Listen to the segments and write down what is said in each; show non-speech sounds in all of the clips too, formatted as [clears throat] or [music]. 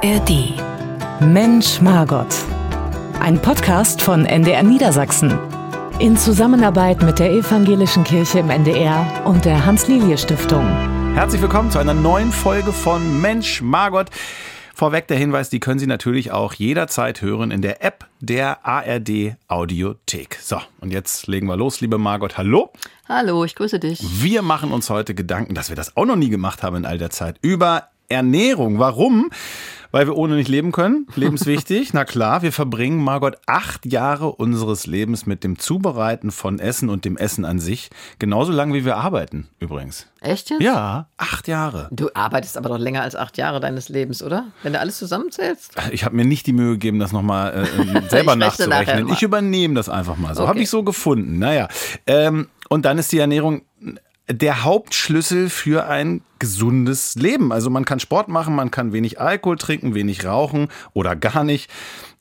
ARD. Mensch Margot. Ein Podcast von NDR Niedersachsen. In Zusammenarbeit mit der Evangelischen Kirche im NDR und der Hans-Lilie-Stiftung. Herzlich willkommen zu einer neuen Folge von Mensch Margot. Vorweg der Hinweis, die können Sie natürlich auch jederzeit hören in der App der ARD Audiothek. So, und jetzt legen wir los, liebe Margot. Hallo. Hallo, ich grüße dich. Wir machen uns heute Gedanken, dass wir das auch noch nie gemacht haben in all der Zeit, über Ernährung. Warum? Weil wir ohne nicht leben können. Lebenswichtig. [laughs] Na klar, wir verbringen, Margot, acht Jahre unseres Lebens mit dem Zubereiten von Essen und dem Essen an sich. Genauso lange wie wir arbeiten, übrigens. Echt jetzt? Ja, acht Jahre. Du arbeitest aber doch länger als acht Jahre deines Lebens, oder? Wenn du alles zusammenzählst? Ich habe mir nicht die Mühe gegeben, das nochmal äh, [laughs] selber Ich nachzurechnen. Ich übernehme das einfach mal so. Okay. Habe ich so gefunden. Naja. Ähm, und dann ist die Ernährung der Hauptschlüssel für ein gesundes Leben. Also man kann Sport machen, man kann wenig Alkohol trinken, wenig rauchen oder gar nicht.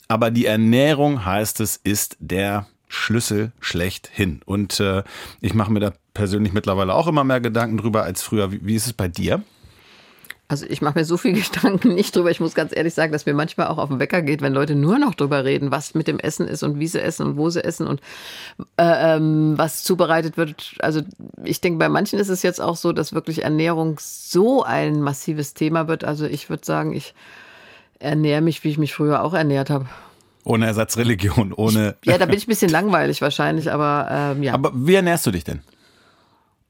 Aber die Ernährung, heißt es, ist der Schlüssel schlechthin. Und äh, ich mache mir da persönlich mittlerweile auch immer mehr Gedanken drüber als früher. Wie, wie ist es bei dir? Also ich mache mir so viel [laughs] Gedanken nicht drüber. Ich muss ganz ehrlich sagen, dass mir manchmal auch auf den Wecker geht, wenn Leute nur noch drüber reden, was mit dem Essen ist und wie sie essen und wo sie essen und äh, ähm, was zubereitet wird. Also ich denke, bei manchen ist es jetzt auch so, dass wirklich Ernährung so ein massives Thema wird. Also ich würde sagen, ich ernähre mich, wie ich mich früher auch ernährt habe. Ohne Ersatzreligion, ohne. Ja, da bin [laughs] ich ein bisschen langweilig wahrscheinlich, aber ähm, ja. Aber wie ernährst du dich denn?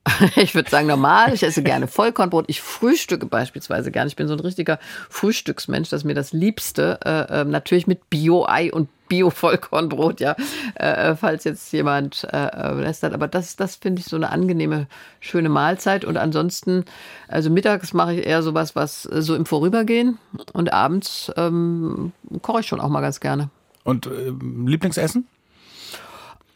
[laughs] Ich würde sagen, normal. Ich esse gerne Vollkornbrot. Ich frühstücke beispielsweise gerne. Ich bin so ein richtiger Frühstücksmensch. Das ist mir das Liebste. Äh, äh, natürlich mit Bio-Ei und Bio-Vollkornbrot, ja. Äh, falls jetzt jemand äh, lästert. Aber das, das finde ich so eine angenehme, schöne Mahlzeit. Und ansonsten, also mittags mache ich eher sowas, was äh, so im Vorübergehen. Und abends ähm, koche ich schon auch mal ganz gerne. Und äh, Lieblingsessen?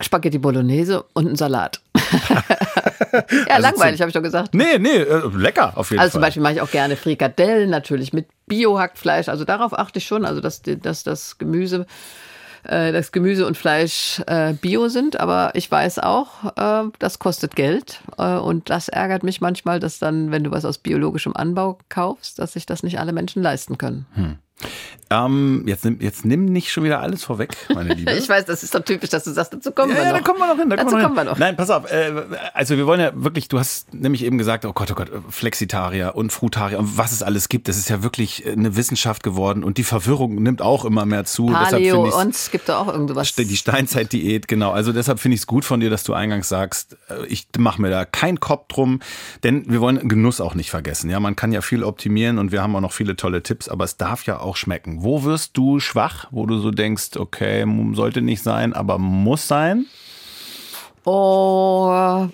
Spaghetti Bolognese und ein Salat. [laughs] ja, Also langweilig, habe ich doch gesagt. Nee, nee, äh, lecker auf jeden Also zum Fall. Beispiel mache ich auch gerne Frikadellen, natürlich mit Biohackfleisch. Also darauf achte ich schon, also dass, dass das Gemüse, äh, das Gemüse und Fleisch äh, Bio sind. Aber ich weiß auch, äh, das kostet Geld. Äh, und das ärgert mich manchmal, dass dann, wenn du was aus biologischem Anbau kaufst, dass sich das nicht alle Menschen leisten können. Ähm, jetzt, nimm, jetzt nimm nicht schon wieder alles vorweg, meine Liebe. [laughs] Ich weiß, das ist doch typisch, dass du sagst, dazu kommen ja, wir ja, noch. da kommen wir noch hin. Da Dazu kommen wir noch. Nein, pass auf. Äh, also wir wollen ja wirklich, du hast nämlich eben gesagt, oh Gott, oh Gott, Flexitarier und Frutarier und was es alles gibt. Das ist ja wirklich eine Wissenschaft geworden und die Verwirrung nimmt auch immer mehr zu. Deshalb Paleo ich's- und es gibt da auch irgendwas. Die Steinzeitdiät, genau. Also deshalb finde ich es gut von dir, dass du eingangs sagst, äh, ich mache mir da keinen Kopf drum, denn wir wollen Genuss auch nicht vergessen. Ja, man kann ja viel optimieren und wir haben auch noch viele tolle Tipps, aber es darf ja auch schmecken. Wo wirst du schwach, wo du so denkst, okay, sollte nicht sein, aber muss sein? Oh,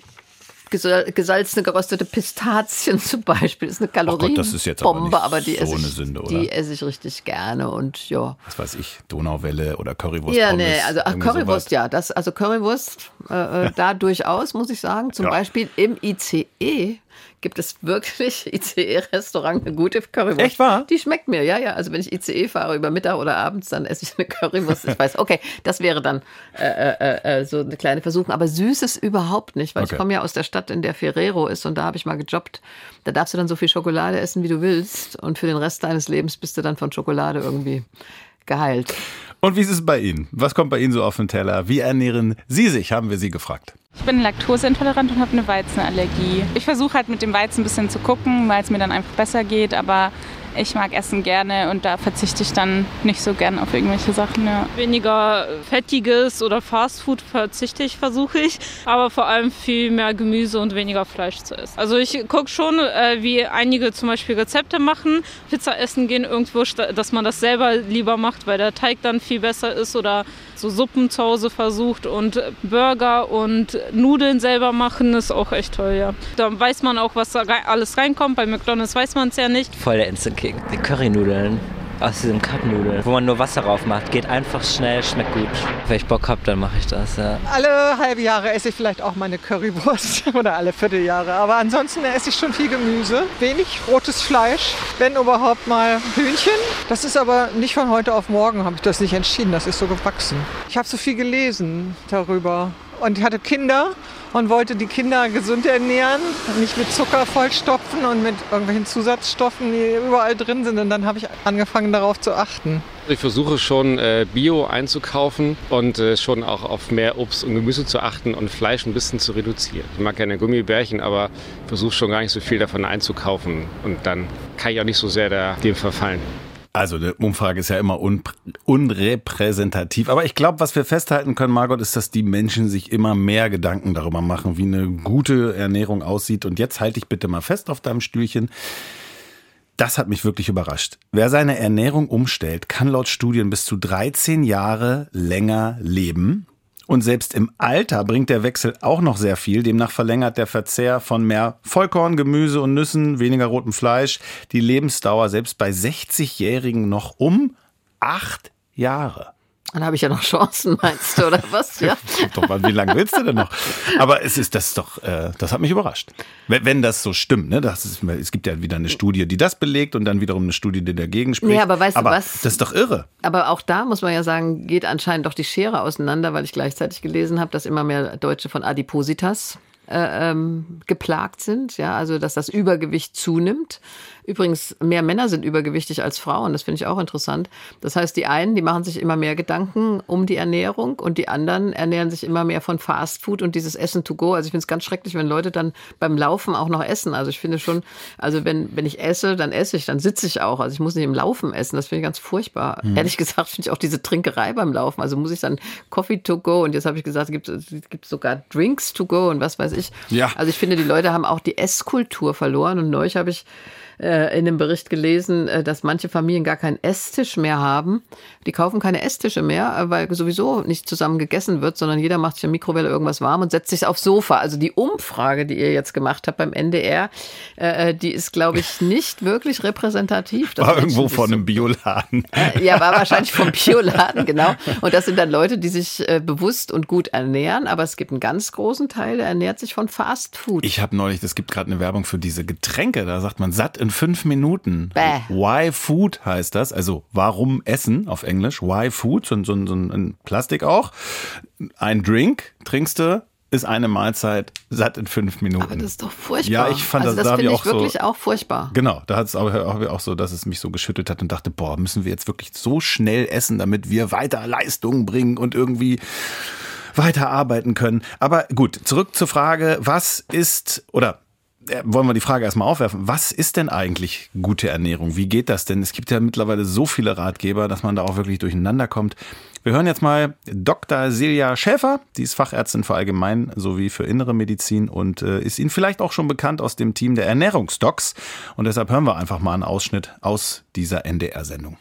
gesal- gesalzene, geröstete Pistazien [laughs] zum Beispiel ist eine Kalorienbombe, Gott, das ist jetzt aber aber die so esse ich, Sünde, oder? Die esse ich richtig gerne und ja. Was weiß ich, Donauwelle oder Currywurst. Ja, Pommes, nee, also ach, Currywurst, sowas. ja, das, also Currywurst, äh, äh, da durchaus, muss ich sagen. Zum Ja. Beispiel im ICE gibt es wirklich [laughs] ICE-Restaurant eine gute Currywurst. Echt wahr? Die schmeckt mir, ja, ja. Also wenn ich ICE fahre über Mittag oder abends, dann esse ich eine Currywurst. Ich weiß, okay, das wäre dann äh, äh, äh, so eine kleine Versuchung. Aber Süßes überhaupt nicht, weil Okay. ich komme ja aus der Stadt, in der Ferrero ist und da habe ich mal gejobbt. Da darfst du dann so viel Schokolade essen, wie du willst. Und für den Rest deines Lebens bist du dann von Schokolade irgendwie geheilt. Und wie ist es bei Ihnen? Was kommt bei Ihnen so auf den Teller? Wie ernähren Sie sich, haben wir Sie gefragt. Ich bin laktoseintolerant und habe eine Weizenallergie. Ich versuche halt mit dem Weizen ein bisschen zu gucken, weil es mir dann einfach besser geht, aber ich mag Essen gerne und da verzichte ich dann nicht so gern auf irgendwelche Sachen. Ja. weniger fettiges oder Fastfood verzichte ich, versuche ich, aber vor allem viel mehr Gemüse und weniger Fleisch zu essen. Also ich gucke schon, äh, wie einige zum Beispiel Rezepte machen, Pizza essen gehen irgendwo, dass man das selber lieber macht, weil der Teig dann viel besser ist oder so Suppen zu Hause versucht und Burger und Nudeln selber machen ist auch echt toll, ja. Da weiß man auch, was da rei- alles reinkommt. Bei McDonald's weiß man es ja nicht. Voll der Instant-Kick. Die Currynudeln aus diesem Cup-Nudeln, wo man nur Wasser drauf macht. Geht einfach schnell, schmeckt gut. Wenn ich Bock hab, dann mache ich das, ja. Alle halbe Jahre esse ich vielleicht auch meine Currywurst [laughs] oder alle Vierteljahre. Aber ansonsten esse ich schon viel Gemüse, wenig rotes Fleisch, wenn überhaupt mal Hühnchen. Das ist aber nicht von heute auf morgen, habe ich das nicht entschieden. Das ist so gewachsen. Ich habe so viel gelesen darüber und ich hatte Kinder und wollte die Kinder gesund ernähren, nicht mit Zucker vollstopfen und mit irgendwelchen Zusatzstoffen, die überall drin sind. Und dann habe ich angefangen darauf zu achten. Ich versuche schon äh, Bio einzukaufen und äh, schon auch auf mehr Obst und Gemüse zu achten und Fleisch ein bisschen zu reduzieren. Ich mag keine Gummibärchen, aber versuche schon gar nicht so viel davon einzukaufen und dann kann ich auch nicht so sehr dem verfallen. Also eine Umfrage ist ja immer un unrepräsentativ. Aber ich glaube, was wir festhalten können, Margot, ist, dass die Menschen sich immer mehr Gedanken darüber machen, wie eine gute Ernährung aussieht. Und jetzt halte ich bitte mal fest auf deinem Stühlchen. Das hat mich wirklich überrascht. Wer seine Ernährung umstellt, kann laut Studien bis zu 13 Jahre länger leben. Und selbst im Alter bringt der Wechsel auch noch sehr viel. Demnach verlängert der Verzehr von mehr Vollkorn, Gemüse und Nüssen, weniger rotem Fleisch die Lebensdauer selbst bei 60-Jährigen noch um acht Jahre. Dann habe ich ja noch Chancen, meinst du, oder was? Ja. [laughs] doch mal, wie lange willst du denn noch? Aber es ist das ist doch, äh, das hat mich überrascht. Wenn, wenn das so stimmt, ne? Das ist, es gibt ja wieder eine Studie, die das belegt und dann wiederum eine Studie, die dagegen spricht. Nee, aber weißt aber du was? Das ist doch irre. Aber auch da muss man ja sagen, geht anscheinend doch die Schere auseinander, weil ich gleichzeitig gelesen habe, dass immer mehr Deutsche von Adipositas äh, ähm, geplagt sind, ja, also dass das Übergewicht zunimmt. Übrigens, mehr Männer sind übergewichtig als Frauen, das finde ich auch interessant. Das heißt, die einen, die machen sich immer mehr Gedanken um die Ernährung und die anderen ernähren sich immer mehr von Fast Food und dieses Essen to go. Also ich finde es ganz schrecklich, wenn Leute dann beim Laufen auch noch essen. Also ich finde schon, also wenn, wenn ich esse, dann esse ich, dann sitze ich auch. Also ich muss nicht im Laufen essen, das finde ich ganz furchtbar. Mhm. Ehrlich gesagt finde ich auch diese Trinkerei beim Laufen. Also muss ich dann Coffee to go und jetzt habe ich gesagt, es gibt, es gibt sogar Drinks to go und was weiß ich. Ja. Also ich finde, die Leute haben auch die Esskultur verloren und neulich habe ich äh, in dem Bericht gelesen, äh, dass manche Familien gar keinen Esstisch mehr haben. Die kaufen keine Esstische mehr, äh, weil sowieso nicht zusammen gegessen wird, sondern jeder macht sich in Mikrowelle irgendwas warm und setzt sich aufs Sofa. Also die Umfrage, die ihr jetzt gemacht habt beim NDR, die ist, glaube ich, nicht wirklich repräsentativ. War irgendwo von einem Bioladen. [laughs] Ja, war wahrscheinlich vom Bioladen, genau. Und das sind dann Leute, die sich bewusst und gut ernähren, aber es gibt einen ganz großen Teil, der ernährt sich von Fast Food. Ich habe neulich, es gibt gerade eine Werbung für diese Getränke, da sagt man satt in fünf Minuten. Bäh. Why Food heißt das, also warum Essen auf Englisch. Why Food, so, so, so ein Plastik auch. Ein Drink trinkst du, ist eine Mahlzeit satt in fünf Minuten. Aber das ist doch furchtbar. Ja, ich fand also das, das da ich auch wirklich so, auch furchtbar. Genau, da hat es auch, auch so, dass es mich so geschüttelt hat und dachte, boah, müssen wir jetzt wirklich so schnell essen, damit wir weiter Leistungen bringen und irgendwie weiter arbeiten können. Aber gut, zurück zur Frage, was ist oder wollen wir die Frage erstmal aufwerfen. Was ist denn eigentlich gute Ernährung? Wie geht das denn? Es gibt ja mittlerweile so viele Ratgeber, dass man da auch wirklich durcheinander kommt. Wir hören jetzt mal Dr. Silja Schäfer, die ist Fachärztin für Allgemein sowie für Innere Medizin und äh, ist Ihnen vielleicht auch schon bekannt aus dem Team der Ernährungsdocs. Und deshalb hören wir einfach mal einen Ausschnitt aus dieser NDR-Sendung.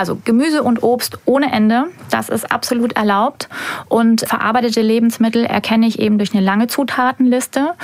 Also Gemüse und Obst ohne Ende, das ist absolut erlaubt. Und verarbeitete Lebensmittel erkenne ich eben durch eine lange Zutatenliste.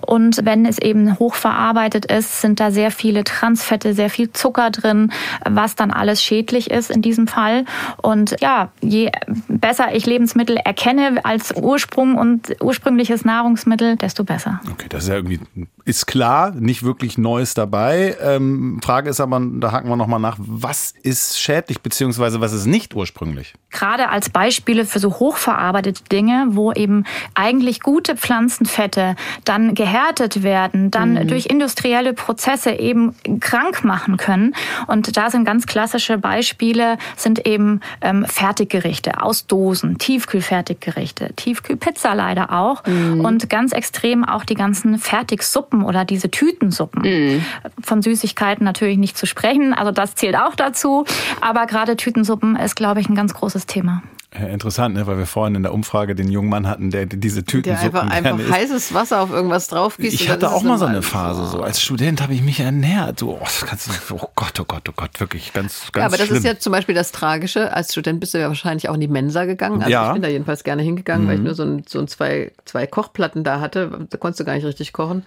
Und wenn es eben hochverarbeitet ist, sind da sehr viele Transfette, sehr viel Zucker drin, was dann alles schädlich ist in diesem Fall. Und ja, je besser ich Lebensmittel erkenne als Ursprung und ursprüngliches Nahrungsmittel, desto besser. Okay, das ist ja irgendwie, ist klar, nicht wirklich Neues dabei. Ähm, Frage ist aber, da haken wir nochmal nach, was ist schädlich? beziehungsweise was ist nicht ursprünglich? Gerade als Beispiele für so hochverarbeitete Dinge, wo eben eigentlich gute Pflanzenfette dann gehärtet werden, dann mhm. durch industrielle Prozesse eben krank machen können. Und da sind ganz klassische Beispiele, sind eben ähm, Fertiggerichte aus Dosen, Tiefkühlfertiggerichte, Tiefkühlpizza leider auch mhm. und ganz extrem auch die ganzen Fertigsuppen oder diese Tütensuppen. Mhm. Von Süßigkeiten natürlich nicht zu sprechen, also das zählt auch dazu. Aber gerade Tütensuppen ist, glaube ich, ein ganz großes Thema. Ja, interessant, ne? weil wir vorhin in der Umfrage den jungen Mann hatten, der diese Tütensuppen Der einfach, einfach heißes Wasser auf irgendwas draufgießt. Ich hatte auch mal so eine Phase. So als Student habe ich mich ernährt. So, oh, kannst du, oh Gott, oh Gott, oh Gott, wirklich ganz, ganz Ja, aber das schlimm. ist ja zum Beispiel das Tragische. Als Student bist du ja wahrscheinlich auch in die Mensa gegangen. Also ja. ich bin da jedenfalls gerne hingegangen, mhm. weil ich nur so, ein, so ein zwei, zwei Kochplatten da hatte. Da konntest du gar nicht richtig kochen.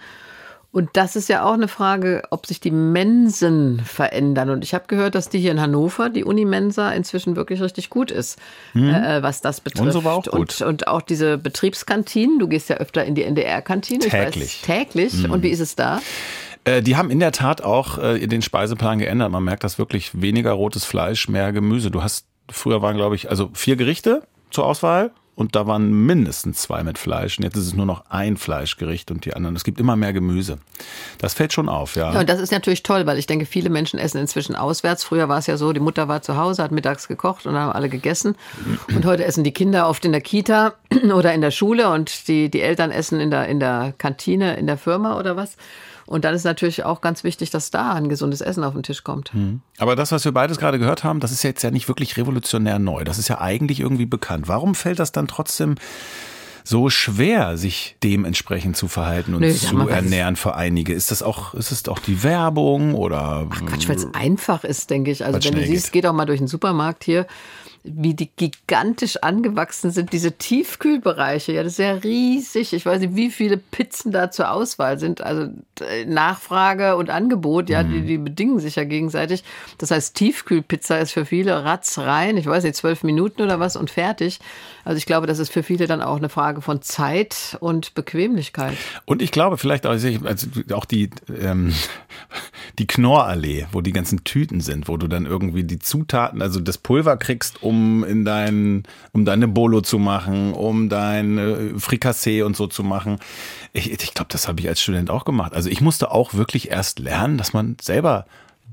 Und das ist ja auch eine Frage, ob sich die Mensen verändern. Und ich habe gehört, dass die hier in Hannover, die Unimensa, inzwischen wirklich richtig gut ist, hm. äh, was das betrifft. Und so war auch gut. Und, und auch diese Betriebskantinen. Du gehst ja öfter in die NDR-Kantine. Täglich. Weiß, täglich. Hm. Und wie ist es da? Äh, die haben in der Tat auch äh, den Speiseplan geändert. Man merkt, dass wirklich weniger rotes Fleisch, mehr Gemüse. Du hast, früher waren, glaube ich, also vier Gerichte zur Auswahl und da waren mindestens zwei mit Fleisch. Und jetzt ist es nur noch ein Fleischgericht und die anderen. Es gibt immer mehr Gemüse. Das fällt schon auf, ja. ja. Und das ist natürlich toll, weil ich denke, viele Menschen essen inzwischen auswärts. Früher war es ja so, die Mutter war zu Hause, hat mittags gekocht und haben alle gegessen. Und heute essen die Kinder oft in der Kita [clears throat] oder in der Schule und die, die Eltern essen in der, in der Kantine, in der Firma oder was. Und dann ist natürlich auch ganz wichtig, dass da ein gesundes Essen auf den Tisch kommt. Mhm. Aber das, was wir beides gerade gehört haben, das ist jetzt ja nicht wirklich revolutionär neu. Das ist ja eigentlich irgendwie bekannt. Warum fällt das dann trotzdem so schwer, sich dementsprechend zu verhalten und Nö, zu ernähren für einige? Ist das auch, ist es auch die Werbung oder? Ach Quatsch, weil es einfach ist, denke ich. Also wenn du siehst, geht. geht auch mal durch den Supermarkt hier wie die gigantisch angewachsen sind, diese Tiefkühlbereiche. Ja, das ist ja riesig. Ich weiß nicht, wie viele Pizzen da zur Auswahl sind. Also äh, Nachfrage und Angebot, ja, mhm. die, die bedingen sich ja gegenseitig. Das heißt, Tiefkühlpizza ist für viele ratz rein. Ich weiß nicht, zwölf Minuten oder was und fertig. Also ich glaube, das ist für viele dann auch eine Frage von Zeit und Bequemlichkeit. Und ich glaube vielleicht auch, also auch die, ähm, die Knorrallee, wo die ganzen Tüten sind, wo du dann irgendwie die Zutaten, also das Pulver kriegst, um in dein, um deine Bolo zu machen, um dein äh, Frikassee und so zu machen. Ich, ich glaube, das habe ich als Student auch gemacht. Also ich musste auch wirklich erst lernen, dass man selber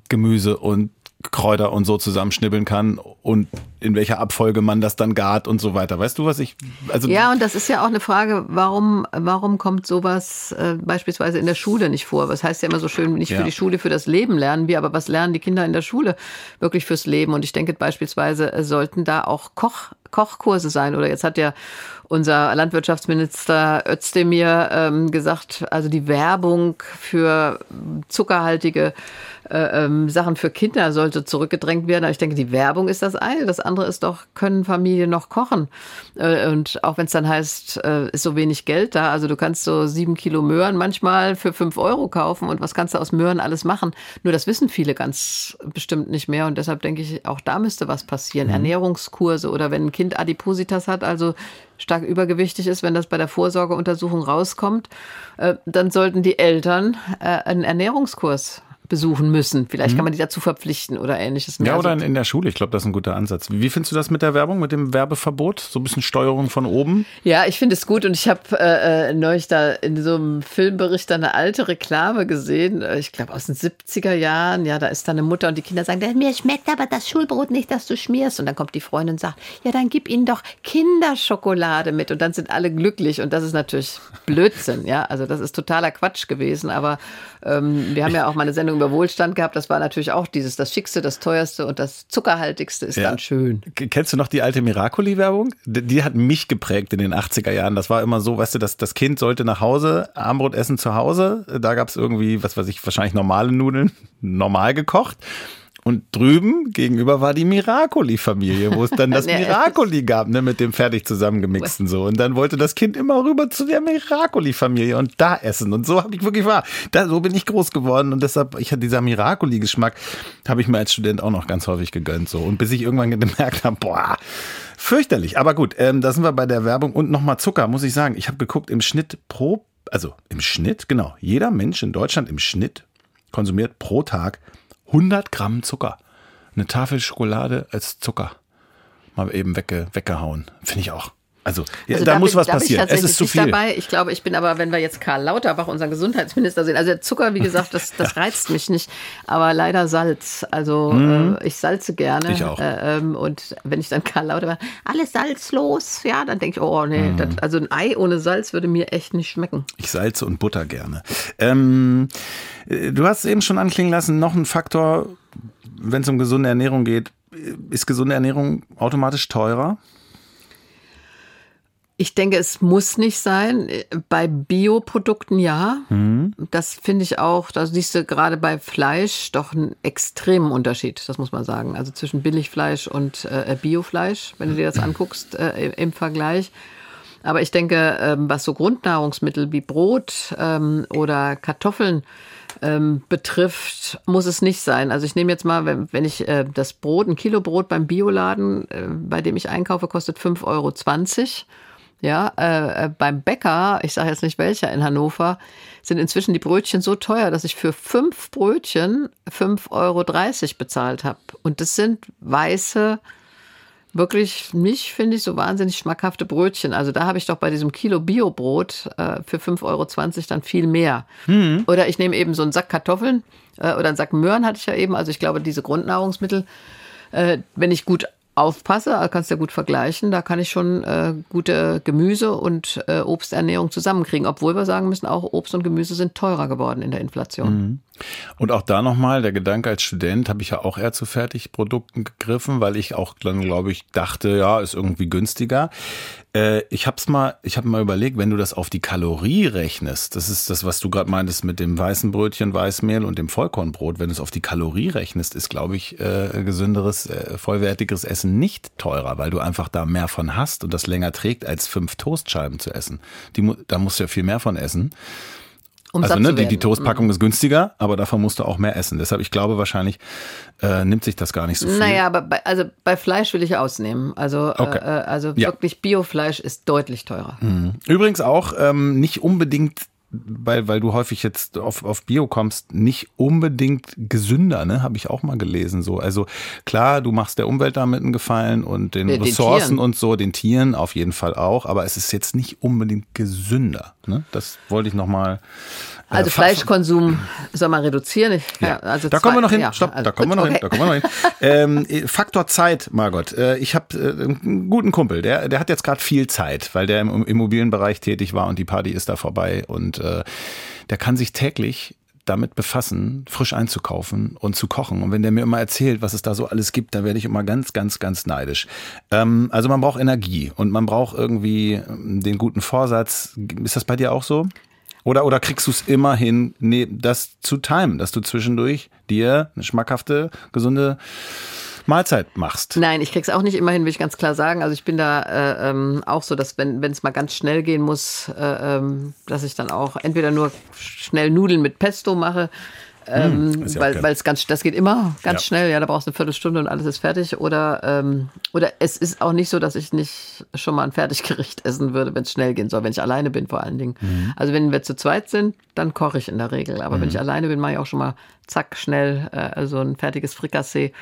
Gemüse und Kräuter und so zusammenschnibbeln kann und in welcher Abfolge man das dann gart und so weiter. Weißt du, was ich also Ja, und das ist ja auch eine Frage, warum warum kommt sowas äh, beispielsweise in der Schule nicht vor? Was heißt ja immer so schön, nicht ja. für die Schule, für das Leben lernen wir, aber was lernen die Kinder in der Schule wirklich fürs Leben? Und ich denke beispielsweise äh, sollten da auch Koch Kochkurse sein. Oder jetzt hat ja unser Landwirtschaftsminister Özdemir ähm, gesagt, also die Werbung für zuckerhaltige äh, ähm, Sachen für Kinder sollte zurückgedrängt werden. Aber ich denke, die Werbung ist das eine. Das andere ist doch, können Familien noch kochen? Äh, und auch wenn es dann heißt, äh, ist so wenig Geld da. Also du kannst so sieben Kilo Möhren manchmal für fünf Euro kaufen. Und was kannst du aus Möhren alles machen? Nur das wissen viele ganz bestimmt nicht mehr. Und deshalb denke ich, auch da müsste was passieren. Mhm. Ernährungskurse oder wenn ein Kind Adipositas hat, also stark übergewichtig ist, wenn das bei der Vorsorgeuntersuchung rauskommt, äh, dann sollten die Eltern einen Ernährungskurs besuchen müssen. Vielleicht mhm. kann man die dazu verpflichten oder ähnliches. Mehr. Ja, oder in, in der Schule. Ich glaube, das ist ein guter Ansatz. Wie findest du das mit der Werbung, mit dem Werbeverbot? So ein bisschen Steuerung von oben? Ja, ich finde es gut und ich habe äh, äh, neulich da in so einem Filmbericht eine alte Reklame gesehen. Äh, ich glaube aus den 70er Jahren. Ja, da ist da eine Mutter und die Kinder sagen, mir schmeckt aber das Schulbrot nicht, das du schmierst. Und dann kommt die Freundin und sagt, ja, dann gib ihnen doch Kinderschokolade mit. Und dann sind alle glücklich. Und das ist natürlich Blödsinn. Ja, also das ist totaler Quatsch gewesen. Aber ähm, wir haben ja auch mal eine Sendung über Wohlstand gehabt. Das war natürlich auch dieses, das Schickste, das Teuerste und das Zuckerhaltigste ist ja. dann schön. Kennst du noch die alte Miracoli-Werbung? Die hat mich geprägt in den 80er Jahren. Das war immer so, weißt du, dass das Kind sollte nach Hause, Armbrot essen zu Hause. Da gab es irgendwie, was weiß ich, wahrscheinlich normale Nudeln, [laughs] normal gekocht. Und drüben gegenüber war die Miracoli-Familie, wo es dann das [laughs] Miracoli gab, ne, mit dem fertig zusammengemixten so. Und dann wollte das Kind immer rüber zu der Miracoli-Familie und da essen. Und so habe ich wirklich war. Da, so bin ich groß geworden und deshalb, ich hatte dieser Miracoli-Geschmack, habe ich mir als Student auch noch ganz häufig gegönnt so. Und bis ich irgendwann gemerkt habe, boah, fürchterlich. Aber gut, ähm, da sind wir bei der Werbung und nochmal Zucker, muss ich sagen. Ich habe geguckt, im Schnitt pro, also im Schnitt, genau, jeder Mensch in Deutschland im Schnitt konsumiert pro Tag 100 Gramm Zucker. Eine Tafel Schokolade als Zucker. Mal eben wegge, weggehauen. Finde ich auch. Also, also da, da, muss bin, was passieren. es ist zu viel. Dabei. Ich glaube, ich bin aber, wenn wir jetzt Karl Lauterbach, unseren Gesundheitsminister sehen, also der Zucker, wie gesagt, das, das [laughs] reizt mich nicht, aber leider Salz. Also mhm. äh, ich salze gerne. Ich auch. Äh, ähm, und wenn ich dann Karl Lauterbach, alles salzlos, ja, dann denke ich, oh nee, mhm. das, also ein Ei ohne Salz würde mir echt nicht schmecken. Ich salze und Butter gerne. Ähm, äh, du hast eben schon anklingen lassen, noch ein Faktor, wenn es um gesunde Ernährung geht, ist gesunde Ernährung automatisch teurer? Ich denke, es muss nicht sein. Bei Bioprodukten ja. Mhm. Das finde ich auch, da siehst du gerade bei Fleisch doch einen extremen Unterschied, das muss man sagen. Also zwischen Billigfleisch und äh, Biofleisch, wenn du dir das anguckst äh, im Vergleich. Aber ich denke, ähm, was so Grundnahrungsmittel wie Brot ähm, oder Kartoffeln ähm, betrifft, muss es nicht sein. Also ich nehme jetzt mal, wenn, wenn ich äh, das Brot, ein Kilo Brot beim Bioladen, äh, bei dem ich einkaufe, kostet 5,20 Euro. Ja, äh, äh, beim Bäcker, ich sage jetzt nicht welcher in Hannover, sind inzwischen die Brötchen so teuer, dass ich für fünf Brötchen 5,30 Euro bezahlt habe. Und das sind weiße wirklich nicht, finde ich, so wahnsinnig schmackhafte Brötchen. Also da habe ich doch bei diesem Kilo Biobrot äh, für 5,20 Euro dann viel mehr. Mhm. Oder ich nehme eben so einen Sack Kartoffeln äh, oder einen Sack Möhren hatte ich ja eben. Also ich glaube, diese Grundnahrungsmittel, äh, wenn ich gut aufpasse, kannst du ja gut vergleichen, da kann ich schon äh, gute Gemüse und äh, Obsternährung zusammenkriegen, obwohl wir sagen müssen, auch Obst und Gemüse sind teurer geworden in der Inflation. Mhm. Und auch da nochmal, der Gedanke als Student habe ich ja auch eher zu Fertigprodukten gegriffen, weil ich auch dann, glaube ich, dachte, ja, ist irgendwie günstiger. Äh, ich habe mal, ich habe mal überlegt, wenn du das auf die Kalorie rechnest, das ist das, was du gerade meintest mit dem weißen Brötchen, Weißmehl und dem Vollkornbrot, wenn du es auf die Kalorie rechnest, ist, glaube ich, äh, gesünderes, äh, vollwertigeres Essen nicht teurer, weil du einfach da mehr von hast und das länger trägt, als fünf Toastscheiben zu essen. Die, da musst du ja viel mehr von essen. Um also ne, die, die Toastpackung mhm. ist günstiger, aber davon musst du auch mehr essen. Deshalb, ich glaube wahrscheinlich, äh, nimmt sich das gar nicht so viel. Naja, aber bei, also bei Fleisch will ich ausnehmen. Also, okay. äh, also ja. wirklich Biofleisch ist deutlich teurer. Mhm. Übrigens auch ähm, nicht unbedingt weil, weil du häufig jetzt auf, auf Bio kommst, nicht unbedingt gesünder, ne? Habe ich auch mal gelesen. So. Also klar, du machst der Umwelt damit einen Gefallen und den, den Ressourcen Tieren. und so, den Tieren auf jeden Fall auch, aber es ist jetzt nicht unbedingt gesünder. Ne? Das wollte ich nochmal. Äh, also Fleischkonsum soll man reduzieren. Ich, ja. also da zwei, kommen wir noch hin. Ja, Stopp, also da kommen wir noch okay. hin. Da kommen wir noch hin. [laughs] ähm, Faktor Zeit, Margot. Äh, ich habe äh, einen guten Kumpel, der, der hat jetzt gerade viel Zeit, weil der im Immobilienbereich tätig war und die Party ist da vorbei und äh, der kann sich täglich damit befassen, frisch einzukaufen und zu kochen. Und wenn der mir immer erzählt, was es da so alles gibt, dann werde ich immer ganz, ganz, ganz neidisch. Ähm, also man braucht Energie und man braucht irgendwie ähm, den guten Vorsatz. Ist das bei dir auch so? Oder, oder kriegst du es immer nee, das zu timen, dass du zwischendurch dir eine schmackhafte, gesunde Mahlzeit machst. Nein, ich krieg's auch nicht immerhin, will ich ganz klar sagen. Also ich bin da äh, ähm, auch so, dass wenn es mal ganz schnell gehen muss, äh, ähm, dass ich dann auch entweder nur schnell Nudeln mit Pesto mache, ähm, hm, ja weil es ganz, das geht immer ganz ja. schnell, ja, da brauchst du eine Viertelstunde und alles ist fertig. Oder, ähm, oder es ist auch nicht so, dass ich nicht schon mal ein Fertiggericht [laughs] essen würde, wenn es schnell gehen soll, wenn ich alleine bin vor allen Dingen. Mhm. Also wenn wir zu zweit sind, dann koche ich in der Regel. Aber mhm. wenn ich alleine bin, mache ich auch schon mal zack, schnell äh, also ein fertiges Frikassee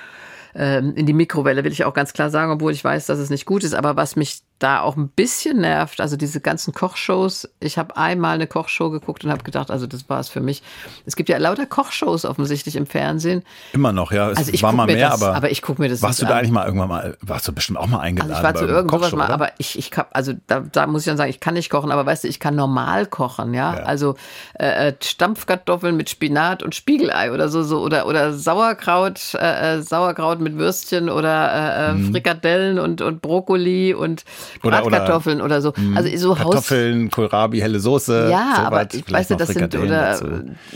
ähm, in die Mikrowelle, will ich auch ganz klar sagen, obwohl ich weiß, dass es nicht gut ist. Aber was mich da auch ein bisschen nervt, also diese ganzen Kochshows. Ich habe einmal eine Kochshow geguckt und habe gedacht, also das war es für mich. Es gibt ja lauter Kochshows offensichtlich im Fernsehen. Immer noch, ja. Es also ich war mal mehr, das, aber, aber ich gucke mir das Warst du da an. eigentlich mal irgendwann mal, warst du bestimmt auch mal eingeladen? Also ich war zu irgendwas mal, aber ich, ich kann, also da, da muss ich dann sagen, ich kann nicht kochen, aber weißt du, ich kann normal kochen, ja. ja. Also äh, äh Stampfkartoffeln mit Spinat und Spiegelei oder so, so oder, oder Sauerkraut, äh, äh Sauerkraut mit Würstchen oder äh, mhm. Frikadellen und, und Brokkoli und Bratkartoffeln Kartoffeln oder so. Hm, also so Kartoffeln, Haus Kohlrabi, helle Soße. Ja, so aber ich weiß nicht, das sind oder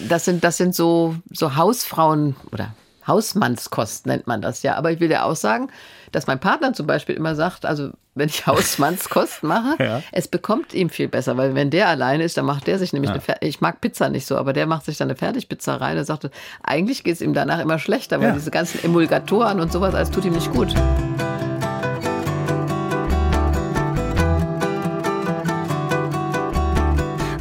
das sind das sind so so Hausfrauen oder Hausmannskost nennt man das ja. Aber ich will dir auch sagen, dass mein Partner zum Beispiel immer sagt, also wenn ich [laughs] Hausmannskost mache, ja. es bekommt ihm viel besser, weil wenn der alleine ist, dann macht der sich nämlich ja. eine ich mag Pizza nicht so, aber der macht sich dann eine Fertigpizza rein und sagt, eigentlich geht es ihm danach immer schlechter, weil ja. diese ganzen Emulgatoren und sowas, alles tut ihm nicht gut.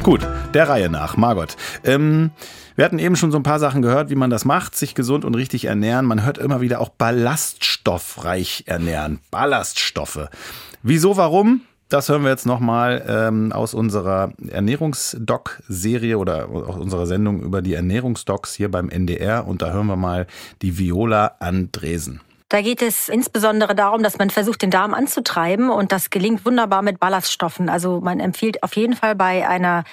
Gut, der Reihe nach. Margot. Ähm, wir hatten eben schon so ein paar Sachen gehört, wie man das macht, sich gesund und richtig ernähren. Man hört immer wieder auch ballaststoffreich ernähren. Ballaststoffe. Wieso, warum? Das hören wir jetzt nochmal ähm, aus unserer Ernährungsdoc-Serie oder aus unserer Sendung über die Ernährungsdocs hier beim NDR. Und da hören wir mal die Viola Andresen. Da geht es insbesondere darum, dass man versucht, den Darm anzutreiben und das gelingt wunderbar mit Ballaststoffen. Also man empfiehlt auf jeden Fall bei einer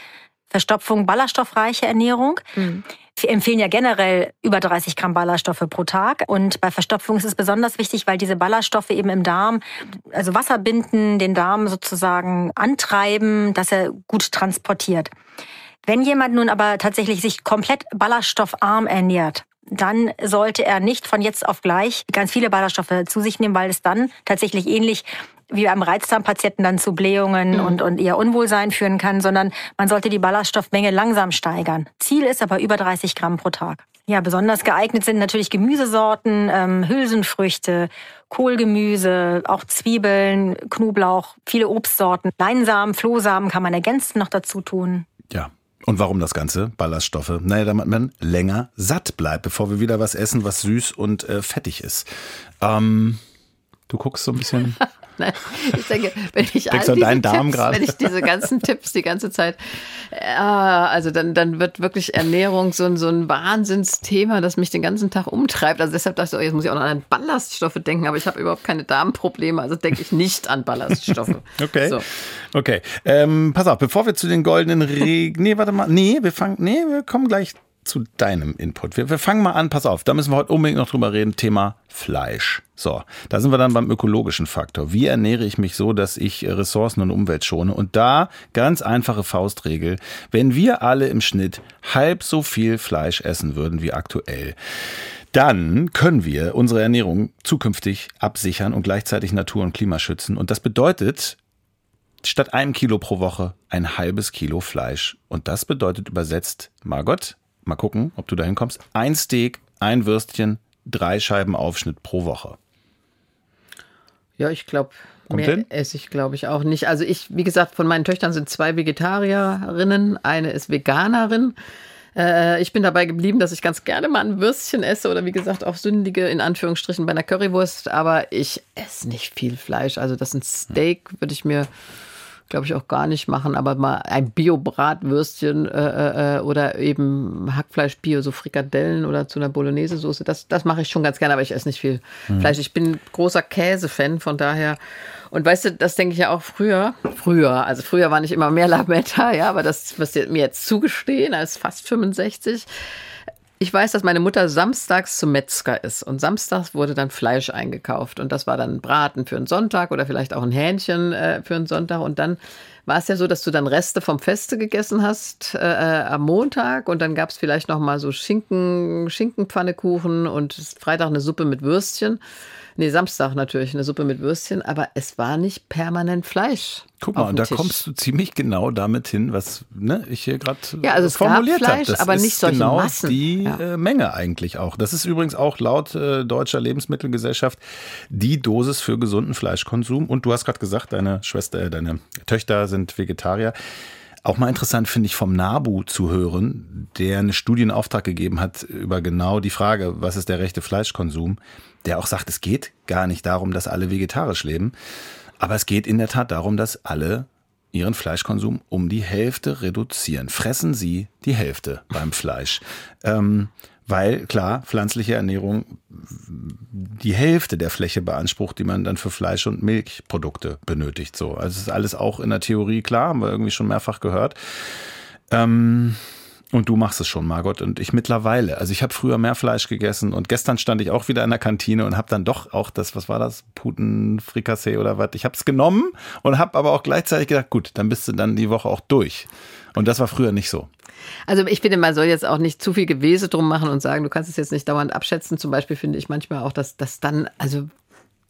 Verstopfung ballaststoffreiche Ernährung. Mhm. Wir empfehlen ja generell über 30 Gramm Ballaststoffe pro Tag. Und bei Verstopfung ist es besonders wichtig, weil diese Ballaststoffe eben im Darm, also Wasser binden, den Darm sozusagen antreiben, dass er gut transportiert. Wenn jemand nun aber tatsächlich sich komplett ballaststoffarm ernährt, dann sollte er nicht von jetzt auf gleich ganz viele Ballaststoffe zu sich nehmen, weil es dann tatsächlich ähnlich wie beim Reizdarmpatienten dann zu Blähungen mhm. und, und eher Unwohlsein führen kann, sondern man sollte die Ballaststoffmenge langsam steigern. Ziel ist aber über 30 Gramm pro Tag. Ja, besonders geeignet sind natürlich Gemüsesorten, ähm, Hülsenfrüchte, Kohlgemüse, auch Zwiebeln, Knoblauch, viele Obstsorten, Leinsamen, Flohsamen kann man ergänzen noch dazu tun. Ja, und warum das Ganze? Ballaststoffe. Naja, damit man länger satt bleibt, bevor wir wieder was essen, was süß und äh, fettig ist. Ähm, Du guckst so ein bisschen. [laughs] Nein, ich denke, wenn ich all diese Tipps, wenn ich diese ganzen Tipps die ganze Zeit, ja, also dann, dann wird wirklich Ernährung so ein, so ein Wahnsinnsthema, das mich den ganzen Tag umtreibt. Also deshalb dachte ich, oh, jetzt muss ich auch noch an Ballaststoffe denken, aber ich habe überhaupt keine Darmprobleme, also denke ich nicht an Ballaststoffe. [laughs] Okay. So. Okay. Ähm, pass auf, bevor wir zu den goldenen Regeln. Nee, warte mal. Nee, wir fangen. Nee, wir kommen gleich zu deinem Input. Wir, wir fangen mal an, pass auf, da müssen wir heute unbedingt noch drüber reden, Thema Fleisch. So, da sind wir dann beim ökologischen Faktor. Wie ernähre ich mich so, dass ich Ressourcen und Umwelt schone? Und da ganz einfache Faustregel. Wenn wir alle im Schnitt halb so viel Fleisch essen würden wie aktuell, dann können wir unsere Ernährung zukünftig absichern und gleichzeitig Natur und Klima schützen. Und das bedeutet, statt einem Kilo pro Woche ein halbes Kilo Fleisch. Und das bedeutet übersetzt, Margot, mal gucken, ob du da hinkommst, ein Steak, ein Würstchen, drei Scheiben Aufschnitt pro Woche. Ja, ich glaube, mehr hin? esse ich, glaube ich, auch nicht. Also ich, wie gesagt, von meinen Töchtern sind zwei Vegetarierinnen, eine ist Veganerin. Äh, Ich bin dabei geblieben, dass ich ganz gerne mal ein Würstchen esse oder wie gesagt auch sündige in Anführungsstrichen bei einer Currywurst, aber ich esse nicht viel Fleisch. Also das ist ein Steak, würde ich mir, glaube ich, auch gar nicht machen, aber mal ein Bio-Bratwürstchen äh, äh, oder eben Hackfleisch Bio, so Frikadellen oder zu einer Bolognese-Soße, das, das mache ich schon ganz gerne, aber ich esse nicht viel Fleisch. Ich bin großer Käse-Fan, von daher. Und weißt du, das denke ich ja auch früher. Früher, also früher war nicht immer mehr Lametta, ja, aber das, was mir jetzt zugestehen, als fast 65. Ich weiß, dass meine Mutter samstags zum Metzger ist und samstags wurde dann Fleisch eingekauft und das war dann Braten für einen Sonntag oder vielleicht auch ein Hähnchen äh, für einen Sonntag und dann war es ja so, dass du dann Reste vom Feste gegessen hast äh, äh, am Montag und dann gab es vielleicht noch mal so Schinken, Schinkenpfannekuchen und Freitag eine Suppe mit Würstchen. Nee, Samstag natürlich eine Suppe mit Würstchen, aber es war nicht permanent Fleisch. Guck mal, und da Tisch. kommst du ziemlich genau damit hin, was ne, ich hier gerade Ja, also es gab formuliert habe. Fleisch, Das aber ist nicht solche genau Massen. die Ja. äh, Menge eigentlich auch. Das ist übrigens auch laut äh, deutscher Lebensmittelgesellschaft die Dosis für gesunden Fleischkonsum. Und du hast gerade gesagt, deine Schwester, äh, deine Töchter sind Vegetarier. Auch mal interessant finde ich vom NABU zu hören, der eine Studie in Auftrag gegeben hat über genau die Frage, was ist der rechte Fleischkonsum, der auch sagt, es geht gar nicht darum, dass alle vegetarisch leben, aber es geht in der Tat darum, dass alle ihren Fleischkonsum um die Hälfte reduzieren. Fressen sie die Hälfte beim Fleisch. Ähm, weil klar, pflanzliche Ernährung die Hälfte der Fläche beansprucht, die man dann für Fleisch- und Milchprodukte benötigt. So, also ist alles auch in der Theorie klar, haben wir irgendwie schon mehrfach gehört. Ähm, und du machst es schon, Margot, und ich mittlerweile. Also ich habe früher mehr Fleisch gegessen und gestern stand ich auch wieder in der Kantine und habe dann doch auch das, was war das, Putenfrikassee oder was? Ich habe es genommen und habe aber auch gleichzeitig gedacht, gut, dann bist du dann die Woche auch durch. Und das war früher nicht so. Also ich finde, man soll jetzt auch nicht zu viel Gewese drum machen und sagen, du kannst es jetzt nicht dauernd abschätzen. Zum Beispiel finde ich manchmal auch, dass, dass dann, also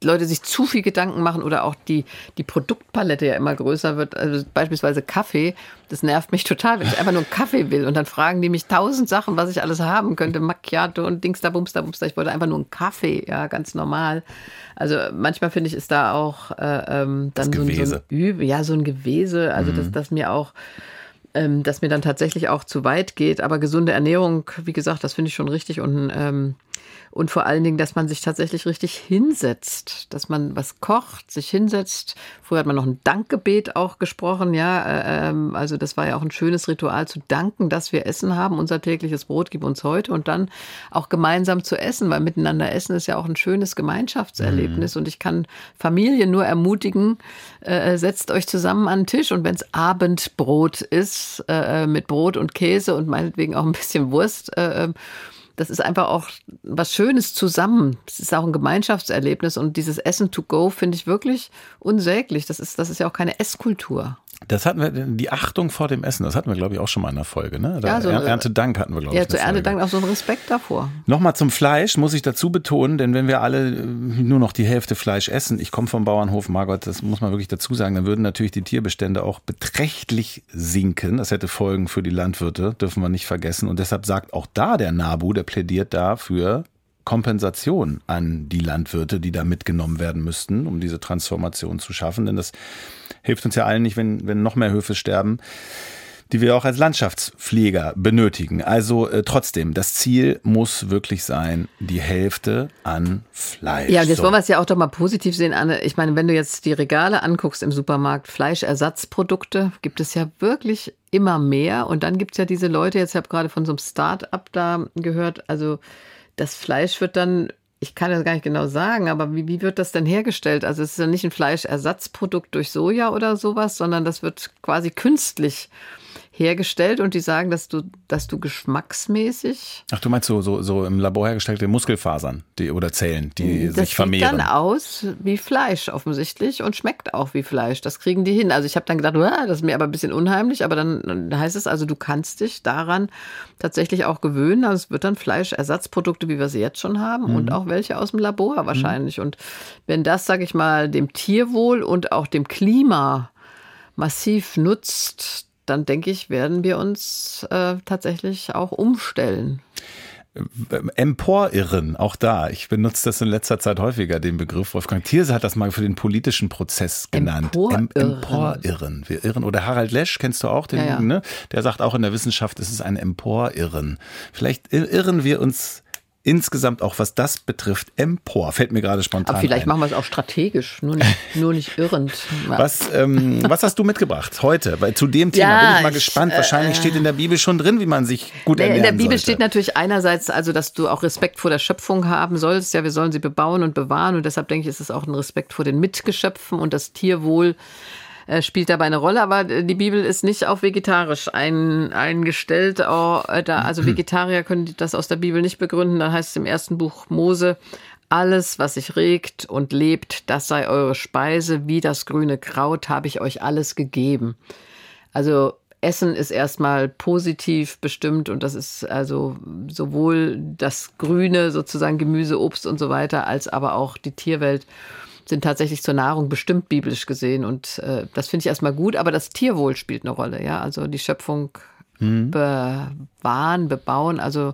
Leute sich zu viel Gedanken machen oder auch die, die Produktpalette ja immer größer wird. Also beispielsweise Kaffee, das nervt mich total, wenn ich einfach nur einen Kaffee will und dann fragen die mich tausend Sachen, was ich alles haben könnte, Macchiato und Dings da Bums da Bums da. Ich wollte einfach nur einen Kaffee, ja, ganz normal. Also manchmal finde ich, ist da auch äh, ähm, dann Das so ein, so ein Übe, ja, so ein Gewese, also dass das mir auch ähm, dass mir dann tatsächlich auch zu weit geht. Aber gesunde Ernährung, wie gesagt, das finde ich schon richtig und ähm, und vor allen Dingen, dass man sich tatsächlich richtig hinsetzt, dass man was kocht, sich hinsetzt. Früher hat man noch ein Dankgebet auch gesprochen, ja. äh, Ähm, also das war ja auch ein schönes Ritual zu danken, dass wir Essen haben. Unser tägliches Brot gib uns heute und dann auch gemeinsam zu essen, weil miteinander essen ist ja auch ein schönes Gemeinschaftserlebnis. Und ich kann Familien nur ermutigen, äh, setzt euch zusammen an den Tisch und wenn es Abendbrot ist, äh, mit Brot und Käse und meinetwegen auch ein bisschen Wurst, äh, das ist einfach auch was Schönes zusammen. Es ist auch ein Gemeinschaftserlebnis und dieses Essen to go finde ich wirklich unsäglich. Das ist, das ist ja auch keine Esskultur. Das hatten wir, die Achtung vor dem Essen, das hatten wir, glaube ich, auch schon mal in der Folge. Ne? Da Ja, so- Er- Erntedank hatten wir, glaube ich. Ja, zu. Erntedank auch so ein Respekt davor. Nochmal zum Fleisch muss ich dazu betonen, denn wenn wir alle äh, nur noch die Hälfte Fleisch essen, ich komme vom Bauernhof, Margot, das muss man wirklich dazu sagen, dann würden natürlich die Tierbestände auch beträchtlich sinken. Das hätte Folgen für die Landwirte, dürfen wir nicht vergessen. Und deshalb sagt auch da der NABU, der plädiert dafür Kompensation an die Landwirte, die da mitgenommen werden müssten, um diese Transformation zu schaffen. Denn das hilft uns ja allen nicht, wenn, wenn noch mehr Höfe sterben. die wir auch als Landschaftspfleger benötigen. Also äh, trotzdem, das Ziel muss wirklich sein, die Hälfte an Fleisch. Ja, und jetzt So. wollen wir es ja auch doch mal positiv sehen, Anne. Ich meine, wenn du jetzt die Regale anguckst im Supermarkt, Fleischersatzprodukte, gibt es ja wirklich immer mehr. Und dann gibt es ja diese Leute, jetzt habe ich gerade von so einem Start-up da gehört, also das Fleisch wird dann, ich kann das gar nicht genau sagen, aber wie, wie wird das denn hergestellt? Also es ist ja nicht ein Fleischersatzprodukt durch Soja oder sowas, sondern das wird quasi künstlich hergestellt und die sagen, dass du, dass du geschmacksmäßig Ach, du meinst so, so, so im Labor hergestellte Muskelfasern die, oder Zellen, die das sich sieht vermehren. dann aus wie Fleisch offensichtlich und schmeckt auch wie Fleisch. Das kriegen die hin. Also ich habe dann gedacht, "Uah, das ist mir aber ein bisschen unheimlich, aber dann, heißt es also, du kannst dich daran tatsächlich auch gewöhnen. Also es wird dann Fleischersatzprodukte, wie wir sie jetzt schon haben und auch welche aus dem Labor wahrscheinlich. Und wenn das, sage ich mal, dem Tierwohl und auch dem Klima massiv nutzt, dann denke ich, werden wir uns äh, tatsächlich auch umstellen. Emporirren, auch da. Ich benutze das in letzter Zeit häufiger, den Begriff. Wolfgang Thierse hat das mal für den politischen Prozess genannt. Emporirren. Emporirren. Wir irren. Oder Harald Lesch, kennst du auch den, Ja, ja. Ne? Der sagt auch in der Wissenschaft, es ist ein Emporirren. Vielleicht irren wir uns insgesamt auch, was das betrifft, empor. Fällt mir gerade spontan Aber vielleicht ein. machen wir es auch strategisch, nur nicht, [laughs] nur nicht irrend. Was, ähm, was hast du mitgebracht heute? Weil zu dem Thema Ja, bin ich mal ich, gespannt. äh, Wahrscheinlich steht in der Bibel schon drin, wie man sich gut ernähren in der Bibel sollte. steht natürlich einerseits, also, dass du auch Respekt vor der Schöpfung haben sollst. Ja, wir sollen sie bebauen und bewahren. Und deshalb denke ich, ist es auch ein Respekt vor den Mitgeschöpfen und das Tierwohl äh, spielt dabei eine Rolle. Aber äh, die Bibel ist nicht auf vegetarisch ein, eingestellt. Oh, äh, da, also Vegetarier können das aus der Bibel nicht begründen. Da heißt es im ersten Buch Mose, alles, was sich regt und lebt, das sei eure Speise. Wie das grüne Kraut habe ich euch alles gegeben. Also Essen ist erstmal positiv bestimmt und das ist also sowohl das Grüne, sozusagen Gemüse, Obst und so weiter, als aber auch die Tierwelt sind tatsächlich zur Nahrung bestimmt biblisch gesehen und äh, das finde ich erstmal gut, aber das Tierwohl spielt eine Rolle, ja, also die Schöpfung bewahren, bebauen, also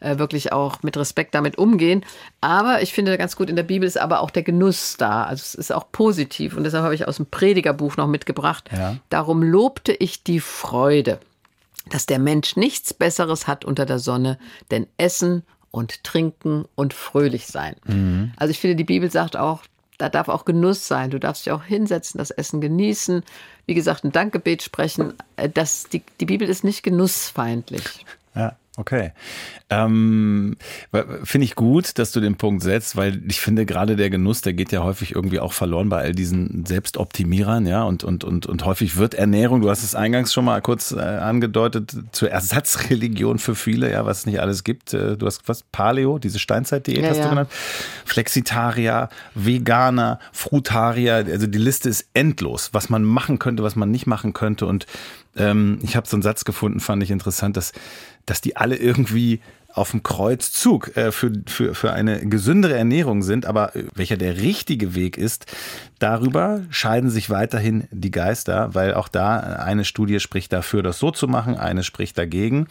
äh, wirklich auch mit Respekt damit umgehen. Aber ich finde ganz gut in der Bibel ist aber auch der Genuss da. Also es ist auch positiv und deshalb habe ich aus dem Predigerbuch noch mitgebracht. Ja. Darum lobte ich die Freude, dass der Mensch nichts Besseres hat unter der Sonne, denn Essen und Trinken und fröhlich sein. Also ich finde, die Bibel sagt auch, da darf auch Genuss sein. Du darfst dich auch hinsetzen, das Essen genießen. Wie gesagt, ein Dankgebet sprechen. Äh, Das, die, die Bibel ist nicht genussfeindlich. Ja, okay. Ähm, finde ich gut, dass du den Punkt setzt, weil ich finde gerade der Genuss, der geht ja häufig irgendwie auch verloren bei all diesen Selbstoptimierern, ja, und, und, und, und häufig wird Ernährung, du hast es eingangs schon mal kurz äh, angedeutet, zur Ersatzreligion für viele, ja, was es nicht alles gibt. Äh, Du hast was, Paleo, diese Steinzeitdiät Ja, hast ja. du genannt, Flexitarier, Veganer, Frutarier, also die Liste ist endlos, was man machen könnte, was man nicht machen könnte und ähm, ich habe so einen Satz gefunden, fand ich interessant, dass, dass die alle irgendwie auf dem Kreuzzug äh, für, für, für eine gesündere Ernährung sind, aber äh, welcher der richtige Weg ist, darüber scheiden sich weiterhin die Geister, weil auch da eine Studie spricht dafür, das so zu machen, eine spricht dagegen.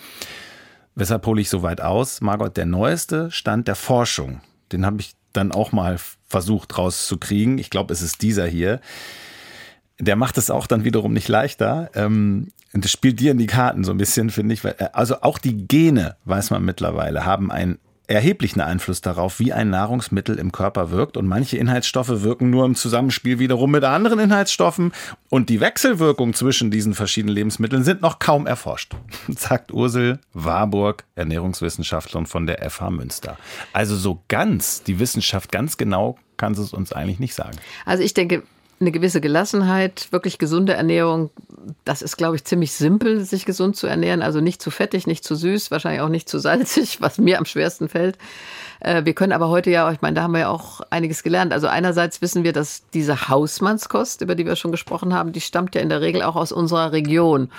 Weshalb hole ich so weit aus? Margot, der neueste Stand der Forschung, den habe ich dann auch mal versucht rauszukriegen. Ich glaube, es ist dieser hier. Der macht es auch dann wiederum nicht leichter. Ähm, das spielt dir in die Karten so ein bisschen, finde ich. Weil, äh, Also auch die Gene, weiß man mittlerweile, haben einen erheblichen Einfluss darauf, wie ein Nahrungsmittel im Körper wirkt. Und manche Inhaltsstoffe wirken nur im Zusammenspiel wiederum mit anderen Inhaltsstoffen. Und die Wechselwirkung zwischen diesen verschiedenen Lebensmitteln sind noch kaum erforscht, [laughs] sagt Ursel Warburg, Ernährungswissenschaftlerin von der FH Münster. Also so ganz, die Wissenschaft ganz genau kann sie es uns eigentlich nicht sagen. Also ich denke, eine gewisse Gelassenheit, wirklich gesunde Ernährung, das ist, glaube ich, ziemlich simpel, sich gesund zu ernähren. Also nicht zu fettig, nicht zu süß, wahrscheinlich auch nicht zu salzig, [laughs] was mir am schwersten fällt. Äh, Wir können aber heute ja, ich meine, da haben wir ja auch einiges gelernt. Also einerseits wissen wir, dass diese Hausmannskost, über die wir schon gesprochen haben, die stammt ja in der Regel auch aus unserer Region.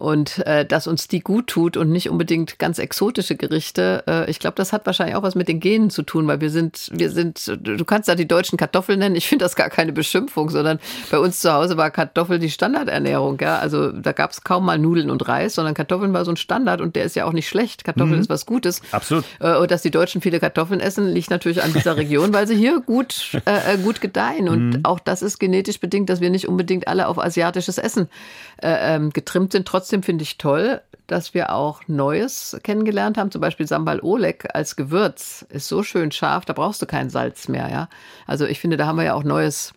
Und äh, dass uns die gut tut und nicht unbedingt ganz exotische Gerichte, äh, ich glaube, das hat wahrscheinlich auch was mit den Genen zu tun, weil wir sind, wir sind, du kannst da die deutschen Kartoffeln nennen, ich finde das gar keine Beschimpfung, sondern bei uns zu Hause war Kartoffel die Standardernährung, ja. Also da gab es kaum mal Nudeln und Reis, sondern Kartoffeln war so ein Standard und der ist ja auch nicht schlecht. Kartoffeln ist was Gutes. Absolut. Äh, Und dass die Deutschen viele Kartoffeln essen, liegt natürlich an dieser Region, weil sie hier gut, äh, äh, gut gedeihen. Und auch das ist genetisch bedingt, dass wir nicht unbedingt alle auf asiatisches Essen äh, ähm, getrimmt sind. Trotzdem trotzdem finde ich toll, dass wir auch Neues kennengelernt haben. Zum Beispiel Sambal Oleg als Gewürz ist so schön scharf, da brauchst du kein Salz mehr. Ja? Also ich finde, da haben wir ja auch Neues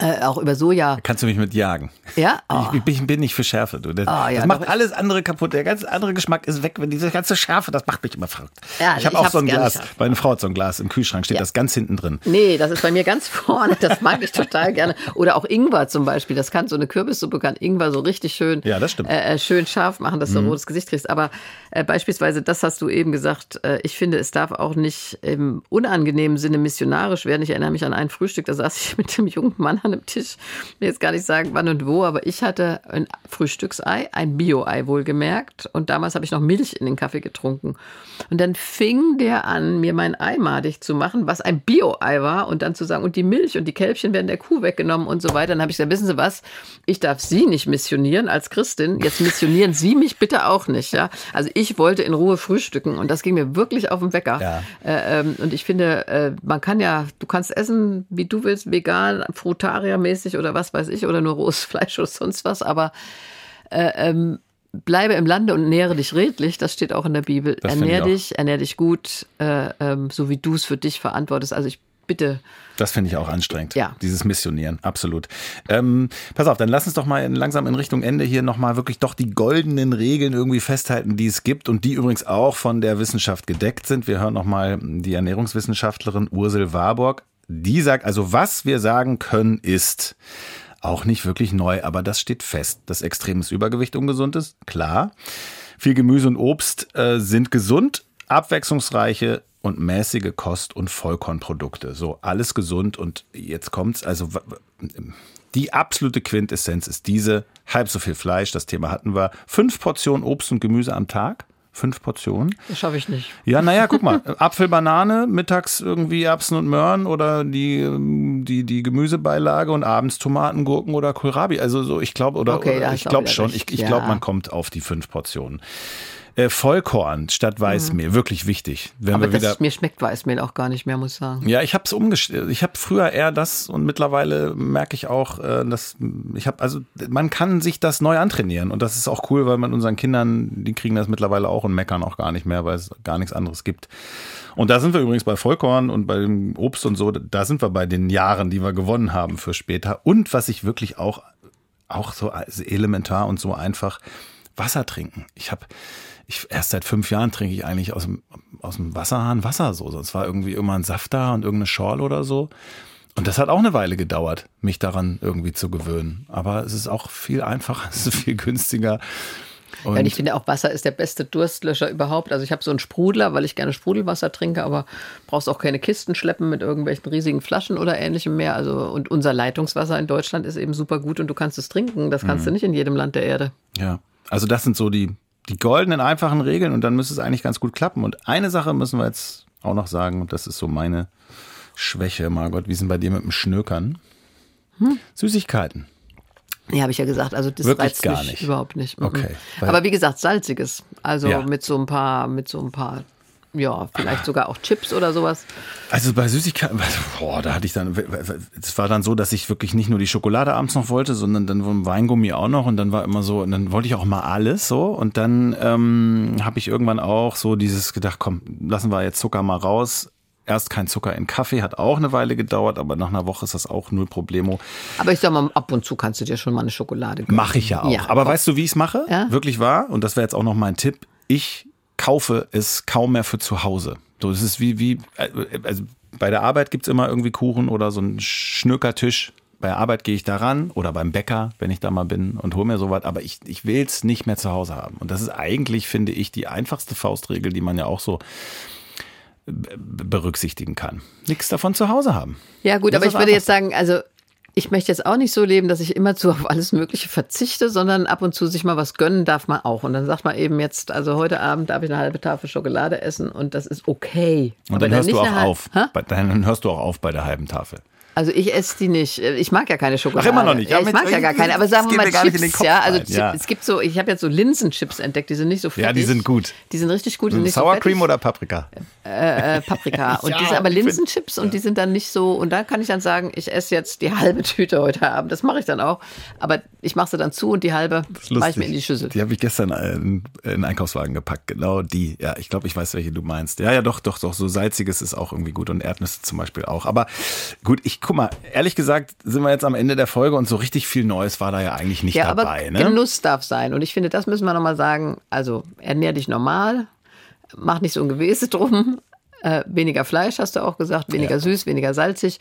äh, auch über Soja. Kannst du mich mit jagen. Ja? Oh. Ich, ich, bin nicht für Schärfe. Du. Das, oh, ja, das macht alles andere kaputt. Der ganze andere Geschmack ist weg. Wenn diese ganze Schärfe, das macht mich immer verrückt. Ja, ich habe auch so ein Glas. Meine Frau hat so ein Glas im Kühlschrank, steht ja. das ganz hinten drin. Nee, das ist bei mir ganz [laughs] vorne. Das mag ich total gerne. Oder auch Ingwer zum Beispiel. Das kann so eine Kürbissuppe, kann Ingwer so richtig schön, ja, das stimmt. Äh, schön scharf machen, dass du mhm. ein rotes Gesicht kriegst. Aber äh, beispielsweise, das hast du eben gesagt, äh, ich finde, es darf auch nicht im unangenehmen Sinne missionarisch werden. Ich erinnere mich an ein Frühstück, da saß ich [laughs] mit dem jungen Mann an einem Tisch will jetzt gar nicht sagen, wann und wo, aber ich hatte ein Frühstücksei, ein Bio-Ei wohlgemerkt. Und damals habe ich noch Milch in den Kaffee getrunken. Und dann fing der an, mir mein Ei madig zu machen, was ein Bio-Ei war. Und dann zu sagen, und die Milch und die Kälbchen werden der Kuh weggenommen und so weiter. Dann habe ich gesagt, wissen Sie was? Ich darf Sie nicht missionieren als Christin. Jetzt missionieren Sie mich bitte auch nicht. Ja? Also ich wollte in Ruhe frühstücken. Und das ging mir wirklich auf den Wecker. Ja. Äh, ähm, und ich finde, äh, man kann ja, du kannst essen, wie du willst, vegan, frutariermäßig oder was weiß ich, oder nur rohes [laughs] Fleisch oder sonst was, aber äh, ähm, bleibe im Lande und nähere dich redlich, das steht auch in der Bibel. Das ernähr dich, ernähr dich gut, äh, ähm, so wie du es für dich verantwortest. Also ich bitte. Das finde ich auch anstrengend. Ja. Dieses Missionieren, absolut. Ähm, pass auf, dann lass uns doch mal langsam in Richtung Ende hier nochmal wirklich doch die goldenen Regeln irgendwie festhalten, die es gibt und die übrigens auch von der Wissenschaft gedeckt sind. Wir hören nochmal die Ernährungswissenschaftlerin Ursel Warburg. Die sagt, also was wir sagen können ist, auch nicht wirklich neu, aber das steht fest, dass extremes Übergewicht ungesund ist, klar. Viel Gemüse und Obst äh, sind gesund, abwechslungsreiche und mäßige Kost- und Vollkornprodukte. So, alles gesund und jetzt kommt's, also die absolute Quintessenz ist diese, halb so viel Fleisch, das Thema hatten wir, fünf Portionen Obst und Gemüse am Tag fünf Portionen. Das schaffe ich nicht. Ja, naja, guck mal. [laughs] Apfel, Banane, mittags irgendwie Erbsen und Möhren oder die, die, die Gemüsebeilage und abends Tomaten, Gurken oder Kohlrabi. Also so, ich glaube, oder, okay, oder ich glaube schon, ich, ich ja. glaube, man kommt auf die fünf Portionen. Äh, Vollkorn statt Weißmehl, mhm. wirklich wichtig. Wenn Aber wir wieder, das, mir schmeckt Weißmehl auch gar nicht mehr, muss ich sagen. Ja, ich habe es umgestellt. Ich habe früher eher das und mittlerweile merke ich auch, äh, dass ich habe, also man kann sich das neu antrainieren und das ist auch cool, weil man unseren Kindern, die kriegen das mittlerweile auch und meckern auch gar nicht mehr, weil es gar nichts anderes gibt. Und da sind wir übrigens bei Vollkorn und bei dem Obst und so, da sind wir bei den Jahren, die wir gewonnen haben für später. Und was ich wirklich auch, auch so elementar und so einfach, Wasser trinken. Ich habe ich, erst seit fünf Jahren trinke ich eigentlich aus dem, aus dem Wasserhahn Wasser so. Sonst war irgendwie immer ein Saft da und irgendeine Schorle oder so. Und das hat auch eine Weile gedauert, mich daran irgendwie zu gewöhnen. Aber es ist auch viel einfacher, [laughs] es ist viel günstiger. Und ja, ich finde auch Wasser ist der beste Durstlöscher überhaupt. Also ich habe so einen Sprudler, weil ich gerne Sprudelwasser trinke, aber brauchst auch keine Kisten schleppen mit irgendwelchen riesigen Flaschen oder ähnlichem mehr. Also und unser Leitungswasser in Deutschland ist eben super gut und du kannst es trinken. Das kannst mhm. du nicht in jedem Land der Erde. Ja, also das sind so die die goldenen, einfachen Regeln und dann müsste es eigentlich ganz gut klappen. Und eine Sache müssen wir jetzt auch noch sagen, und das ist so meine Schwäche, Margot, wie sind bei dir mit dem Schnökern? Hm? Süßigkeiten. Ja, habe ich ja gesagt. Also das Wirklich reizt gar mich nicht. überhaupt nicht. Okay. Aber wie gesagt, salziges. Also ja. mit so ein paar, mit so ein paar ja, vielleicht sogar auch Chips oder sowas. Also bei Süßigkeiten, [laughs] boah, da hatte ich dann, es war dann so, dass ich wirklich nicht nur die Schokolade abends noch wollte, sondern dann Weingummi auch noch und dann war immer so, und dann wollte ich auch mal alles so und dann ähm, habe ich irgendwann auch so dieses gedacht, komm, lassen wir jetzt Zucker mal raus. Erst kein Zucker in Kaffee, hat auch eine Weile gedauert, aber nach einer Woche ist das auch null Problemo. Aber ich sag mal, ab und zu kannst du dir schon mal eine Schokolade gönnen. Mache ich ja auch. Ja, aber komm. weißt du, wie ich es mache? Ja? Wirklich wahr? Und das wäre jetzt auch noch mein Tipp. Ich kaufe es kaum mehr für zu Hause. So, es ist wie, wie, also bei der Arbeit gibt's immer irgendwie Kuchen oder so einen Schnöckertisch. Bei der Arbeit gehe ich da ran oder beim Bäcker, wenn ich da mal bin und hole mir sowas, aber ich, ich will es nicht mehr zu Hause haben. Und das ist eigentlich, finde ich, die einfachste Faustregel, die man ja auch so berücksichtigen kann. Nichts davon zu Hause haben. Ja, gut, das aber ich würde jetzt sagen, also ich möchte jetzt auch nicht so leben, dass ich immer zu auf alles Mögliche verzichte, sondern ab und zu sich mal was gönnen darf man auch. Und dann sagt man eben jetzt, also heute Abend darf ich eine halbe Tafel Schokolade essen und das ist okay. Und dann hörst du auch auf. Bei, dann hörst du auch auf bei der halben Tafel. Also ich esse die nicht. Ich mag ja keine Schokolade. Ach, immer noch nicht. Ja, ich mag ja gar keine. Aber sagen wir mal Chips, ja. Also ja. es gibt so, ich habe jetzt so Linsenchips entdeckt, die sind nicht so fettig. Ja, die sind gut. Die sind richtig gut. Sind nicht Sour so Cream oder Paprika? Äh, äh, Paprika. [laughs] Und Ja, diese aber Linsenchips und die sind dann nicht so. Und da kann ich dann sagen, ich esse jetzt die halbe Tüte heute Abend. Das mache ich dann auch. Aber ich mache sie dann zu und die halbe mache ich mir in die Schüssel. Die habe ich gestern in, in den Einkaufswagen gepackt. Genau die. Ja, ich glaube, ich weiß, welche du meinst. Ja, ja, doch, doch, doch. So salziges ist auch irgendwie gut und Erdnüsse zum Beispiel auch. Aber gut, ich guck mal, ehrlich gesagt sind wir jetzt am Ende der Folge und so richtig viel Neues war da ja eigentlich nicht ja, dabei. aber ne? Genuss darf sein. Und ich finde, das müssen wir nochmal sagen. Also ernähr dich normal, mach nicht so ein Gewese drum. Äh, weniger Fleisch, hast du auch gesagt, weniger Ja. süß, weniger salzig.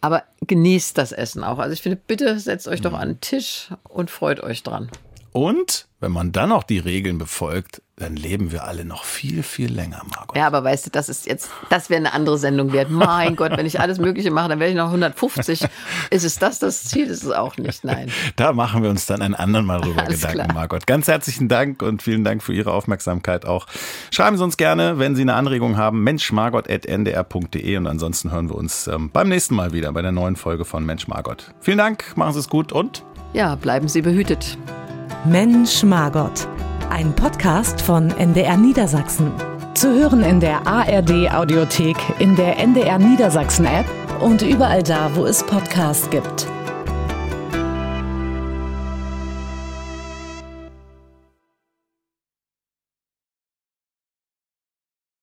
Aber genießt das Essen auch. Also ich finde, bitte setzt euch doch Mhm. an den Tisch und freut euch dran. Und wenn man dann auch die Regeln befolgt, dann leben wir alle noch viel, viel länger, Margot. Ja, aber weißt du, das ist jetzt, das wäre eine andere Sendung wert. Mein Gott, wenn ich alles Mögliche mache, dann wäre ich noch 150. Ist es das das Ziel? Ist es auch nicht. Nein. [laughs] Da machen wir uns dann ein anderen Mal drüber Alles Gedanken, klar. Margot. Ganz herzlichen Dank und vielen Dank für Ihre Aufmerksamkeit auch. Schreiben Sie uns gerne, wenn Sie eine Anregung haben, menschmargot.ndr.de und ansonsten hören wir uns ähm, beim nächsten Mal wieder bei der neuen Folge von Mensch Margot. Vielen Dank, machen Sie es gut und Ja, bleiben Sie behütet. Mensch Margot. Ein Podcast von NDR Niedersachsen. Zu hören in der ARD Audiothek, in der NDR Niedersachsen App und überall da, wo es Podcasts gibt.